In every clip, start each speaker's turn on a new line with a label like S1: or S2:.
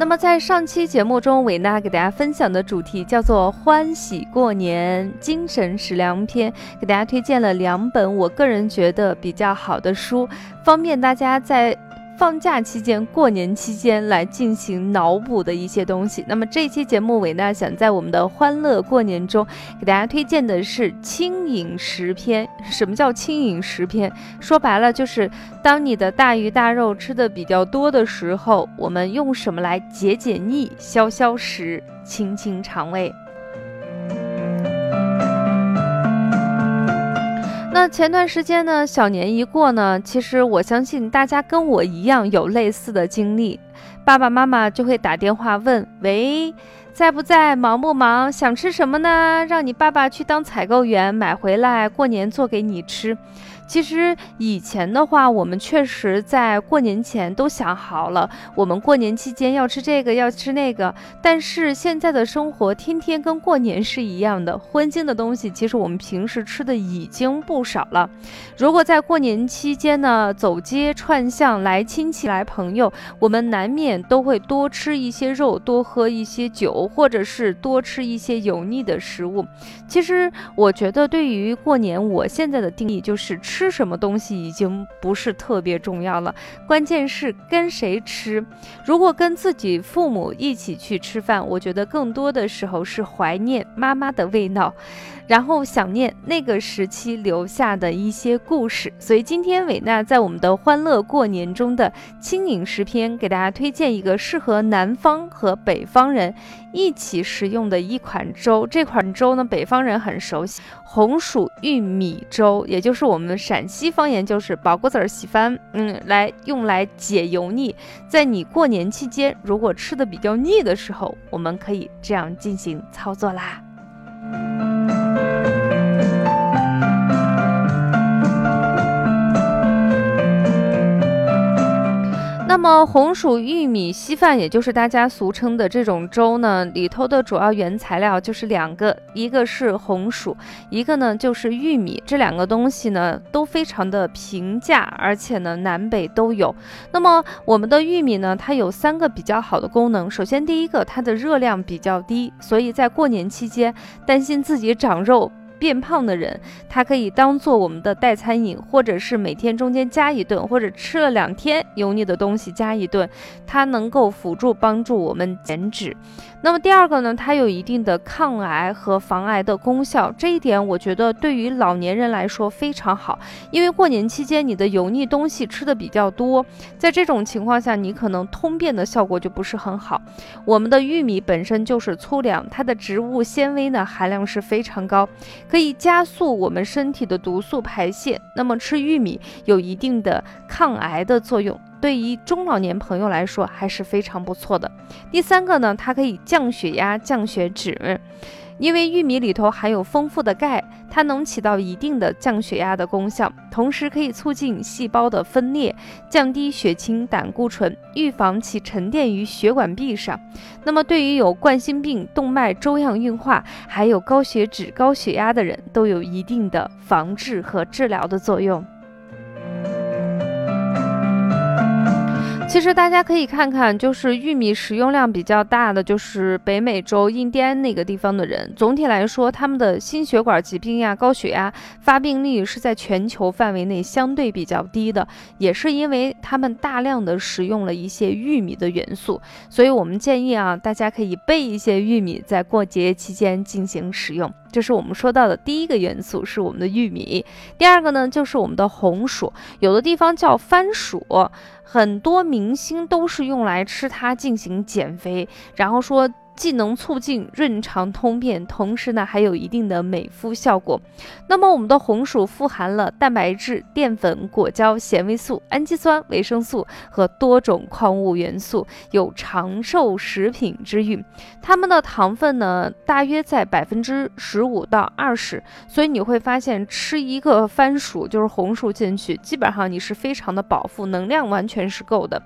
S1: 那么在上期节目中，伟娜给大家分享的主题叫做“欢喜过年精神食粮篇”，给大家推荐了两本我个人觉得比较好的书，方便大家在。放假期间、过年期间来进行脑补的一些东西。那么这期节目，伟娜想在我们的欢乐过年中，给大家推荐的是轻饮食篇。什么叫轻饮食篇？说白了就是，当你的大鱼大肉吃的比较多的时候，我们用什么来解解腻、消消食、清清肠胃？那前段时间呢，小年一过呢，其实我相信大家跟我一样有类似的经历，爸爸妈妈就会打电话问：喂，在不在？忙不忙？想吃什么呢？让你爸爸去当采购员，买回来过年做给你吃。其实以前的话，我们确实在过年前都想好了，我们过年期间要吃这个，要吃那个。但是现在的生活天天跟过年是一样的，荤腥的东西，其实我们平时吃的已经不少了。如果在过年期间呢，走街串巷来亲戚来朋友，我们难免都会多吃一些肉，多喝一些酒，或者是多吃一些油腻的食物。其实我觉得，对于过年，我现在的定义就是吃。吃什么东西已经不是特别重要了，关键是跟谁吃。如果跟自己父母一起去吃饭，我觉得更多的时候是怀念妈妈的味道。然后想念那个时期留下的一些故事，所以今天伟娜在我们的欢乐过年中的轻饮食篇，给大家推荐一个适合南方和北方人一起食用的一款粥。这款粥呢，北方人很熟悉，红薯玉米粥，也就是我们陕西方言就是宝谷子儿稀饭，嗯，来用来解油腻。在你过年期间，如果吃的比较腻的时候，我们可以这样进行操作啦。那么红薯玉米稀饭，也就是大家俗称的这种粥呢，里头的主要原材料就是两个，一个是红薯，一个呢就是玉米。这两个东西呢都非常的平价，而且呢南北都有。那么我们的玉米呢，它有三个比较好的功能。首先第一个，它的热量比较低，所以在过年期间担心自己长肉。变胖的人，它可以当做我们的代餐饮，或者是每天中间加一顿，或者吃了两天油腻的东西加一顿，它能够辅助帮助我们减脂。那么第二个呢，它有一定的抗癌和防癌的功效，这一点我觉得对于老年人来说非常好，因为过年期间你的油腻东西吃的比较多，在这种情况下，你可能通便的效果就不是很好。我们的玉米本身就是粗粮，它的植物纤维呢含量是非常高，可以加速我们身体的毒素排泄。那么吃玉米有一定的抗癌的作用。对于中老年朋友来说还是非常不错的。第三个呢，它可以降血压、降血脂，因为玉米里头含有丰富的钙，它能起到一定的降血压的功效，同时可以促进细胞的分裂，降低血清胆固醇，预防其沉淀于血管壁上。那么，对于有冠心病、动脉粥样硬化，还有高血脂、高血压的人，都有一定的防治和治疗的作用。其实大家可以看看，就是玉米食用量比较大的，就是北美洲印第安那个地方的人。总体来说，他们的心血管疾病呀、高血压发病率是在全球范围内相对比较低的，也是因为他们大量的食用了一些玉米的元素。所以我们建议啊，大家可以备一些玉米，在过节期间进行食用。这是我们说到的第一个元素，是我们的玉米。第二个呢，就是我们的红薯，有的地方叫番薯，很多明星都是用来吃它进行减肥，然后说。既能促进润肠通便，同时呢还有一定的美肤效果。那么我们的红薯富含了蛋白质、淀粉、果胶、纤维素、氨基酸、维生素和多种矿物元素，有长寿食品之誉。它们的糖分呢大约在百分之十五到二十，所以你会发现吃一个番薯就是红薯进去，基本上你是非常的饱腹，能量完全是够的。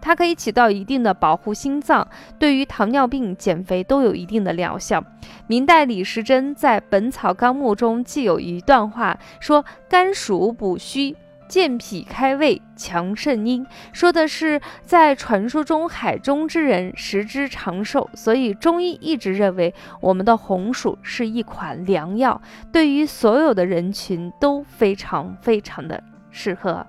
S1: 它可以起到一定的保护心脏，对于糖尿病、减肥都有一定的疗效。明代李时珍在《本草纲目》中记有一段话，说甘薯补虚。健脾开胃，强肾阴，说的是在传说中海中之人食之长寿，所以中医一直认为我们的红薯是一款良药，对于所有的人群都非常非常的适合。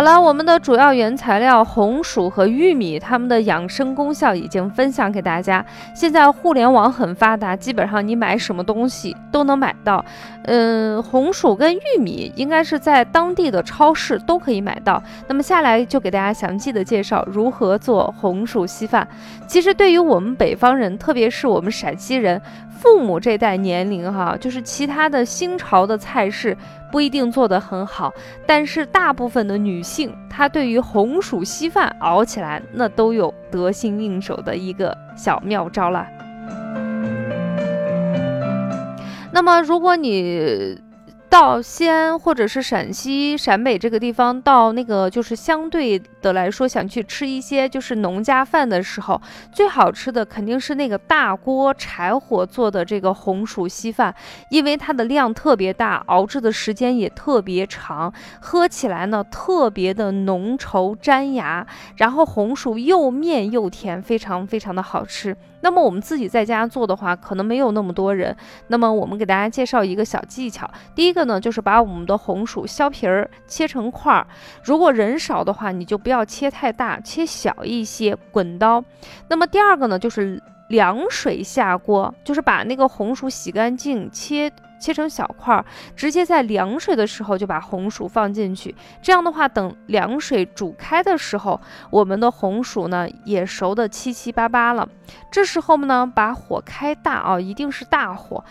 S1: 好了，我们的主要原材料红薯和玉米，它们的养生功效已经分享给大家。现在互联网很发达，基本上你买什么东西都能买到。嗯，红薯跟玉米应该是在当地的超市都可以买到。那么下来就给大家详细的介绍如何做红薯稀饭。其实对于我们北方人，特别是我们陕西人，父母这代年龄哈，就是其他的新潮的菜式。不一定做得很好，但是大部分的女性，她对于红薯稀饭熬起来，那都有得心应手的一个小妙招了。那么，如果你到西安或者是陕西陕北这个地方，到那个就是相对的来说，想去吃一些就是农家饭的时候，最好吃的肯定是那个大锅柴火做的这个红薯稀饭，因为它的量特别大，熬制的时间也特别长，喝起来呢特别的浓稠粘牙，然后红薯又面又甜，非常非常的好吃。那么我们自己在家做的话，可能没有那么多人。那么我们给大家介绍一个小技巧。第一个呢，就是把我们的红薯削皮儿，切成块儿。如果人少的话，你就不要切太大，切小一些，滚刀。那么第二个呢，就是凉水下锅，就是把那个红薯洗干净，切。切成小块儿，直接在凉水的时候就把红薯放进去。这样的话，等凉水煮开的时候，我们的红薯呢也熟的七七八八了。这时候呢，把火开大啊，一定是大火，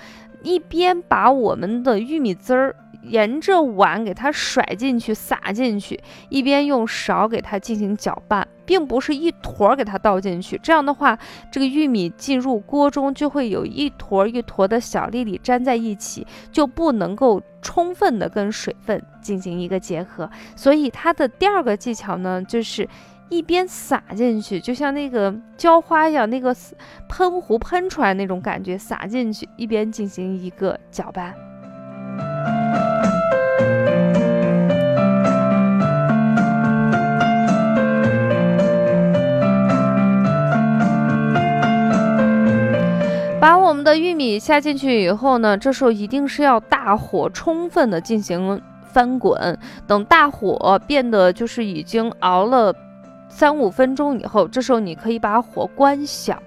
S1: 一边把我们的玉米汁儿。沿着碗给它甩进去，撒进去，一边用勺给它进行搅拌，并不是一坨给它倒进去。这样的话，这个玉米进入锅中就会有一坨一坨的小粒粒粘在一起，就不能够充分的跟水分进行一个结合。所以它的第二个技巧呢，就是一边撒进去，就像那个浇花一样，那个喷壶喷出来那种感觉，撒进去，一边进行一个搅拌。玉米下进去以后呢，这时候一定是要大火充分的进行翻滚，等大火变得就是已经熬了。三五分钟以后，这时候你可以把火关小，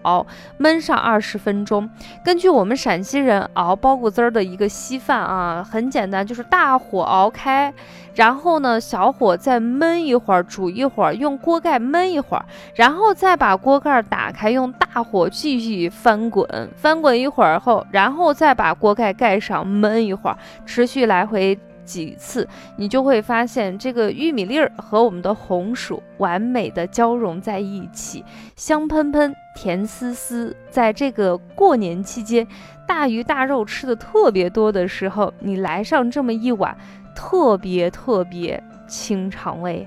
S1: 焖上二十分钟。根据我们陕西人熬包谷汁儿的一个稀饭啊，很简单，就是大火熬开，然后呢小火再焖一会儿，煮一会儿，用锅盖焖一会儿，然后再把锅盖打开，用大火继续翻滚，翻滚一会儿后，然后再把锅盖盖上焖一会儿，持续来回。几次，你就会发现这个玉米粒儿和我们的红薯完美的交融在一起，香喷喷、甜丝丝。在这个过年期间，大鱼大肉吃的特别多的时候，你来上这么一碗，特别特别清肠胃。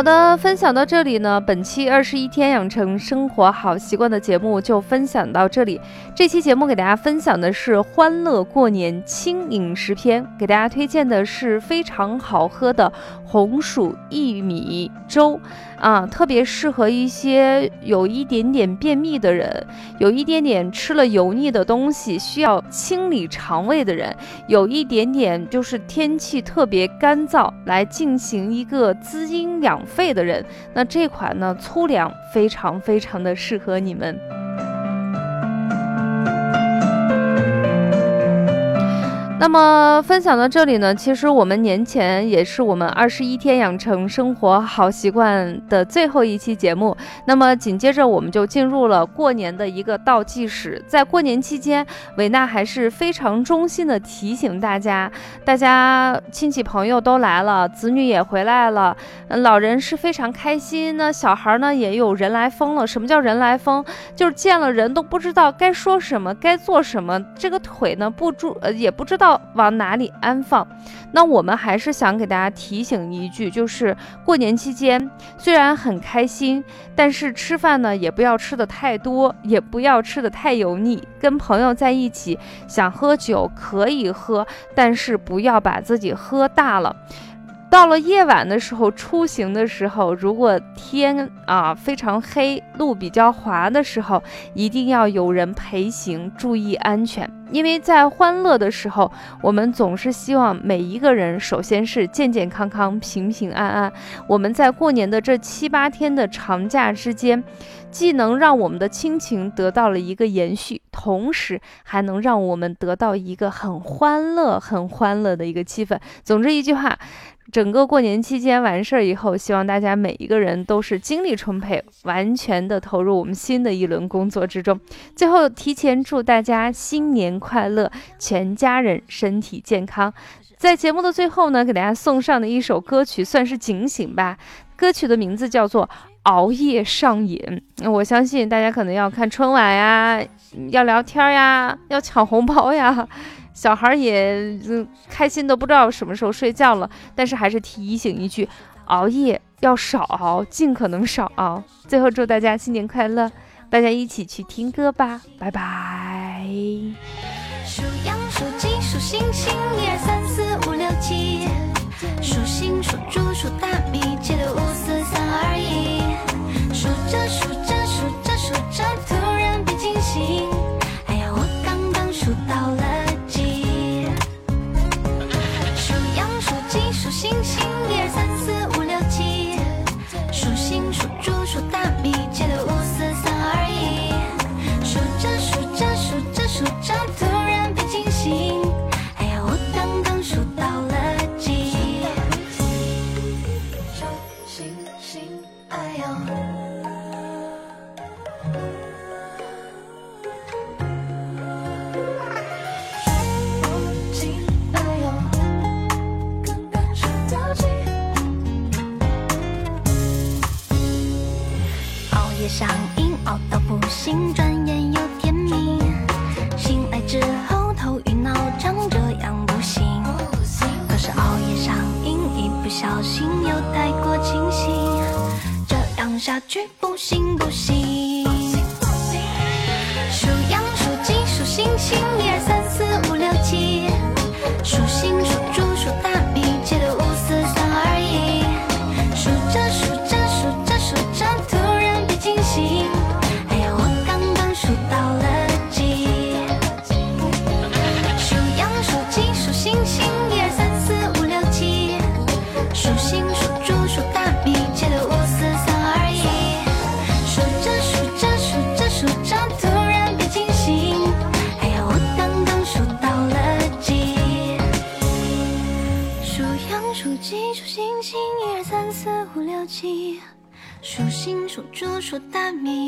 S1: 好的，分享到这里呢，本期二十一天养成生活好习惯的节目就分享到这里。这期节目给大家分享的是欢乐过年轻饮食篇，给大家推荐的是非常好喝的红薯薏米粥啊，特别适合一些有一点点便秘的人，有一点点吃了油腻的东西需要清理肠胃的人，有一点点就是天气特别干燥，来进行一个滋阴养。肺的人，那这款呢粗粮非常非常的适合你们。那么分享到这里呢，其实我们年前也是我们二十一天养成生活好习惯的最后一期节目。那么紧接着我们就进入了过年的一个倒计时。在过年期间，维娜还是非常衷心的提醒大家，大家亲戚朋友都来了，子女也回来了，老人是非常开心。那小孩呢也有人来疯了。什么叫人来疯？就是见了人都不知道该说什么，该做什么，这个腿呢不住呃也不知道。往哪里安放？那我们还是想给大家提醒一句，就是过年期间虽然很开心，但是吃饭呢也不要吃的太多，也不要吃的太油腻。跟朋友在一起想喝酒可以喝，但是不要把自己喝大了。到了夜晚的时候，出行的时候，如果天啊非常黑，路比较滑的时候，一定要有人陪行，注意安全。因为在欢乐的时候，我们总是希望每一个人首先是健健康康、平平安安。我们在过年的这七八天的长假之间，既能让我们的亲情得到了一个延续，同时还能让我们得到一个很欢乐、很欢乐的一个气氛。总之一句话。整个过年期间完事儿以后，希望大家每一个人都是精力充沛，完全的投入我们新的一轮工作之中。最后，提前祝大家新年快乐，全家人身体健康。在节目的最后呢，给大家送上的一首歌曲算是警醒吧。歌曲的名字叫做《熬夜上瘾》。我相信大家可能要看春晚呀，要聊天呀，要抢红包呀。小孩也开心的不知道什么时候睡觉了，但是还是提醒一句，熬夜要少熬，尽可能少熬。最后祝大家新年快乐，大家一起去听歌吧，拜拜。数羊数鸡数星星，一二三四五六七，数星数猪数大米，七六五四三二一，数着数转眼又天明。醒来之后头晕脑胀，这样不行。可是熬夜上瘾，一不小心又太过清醒，这样下去不行不行。数羊数鸡数星星，一二三四五六七，数星数猪数大米，七六五说大米。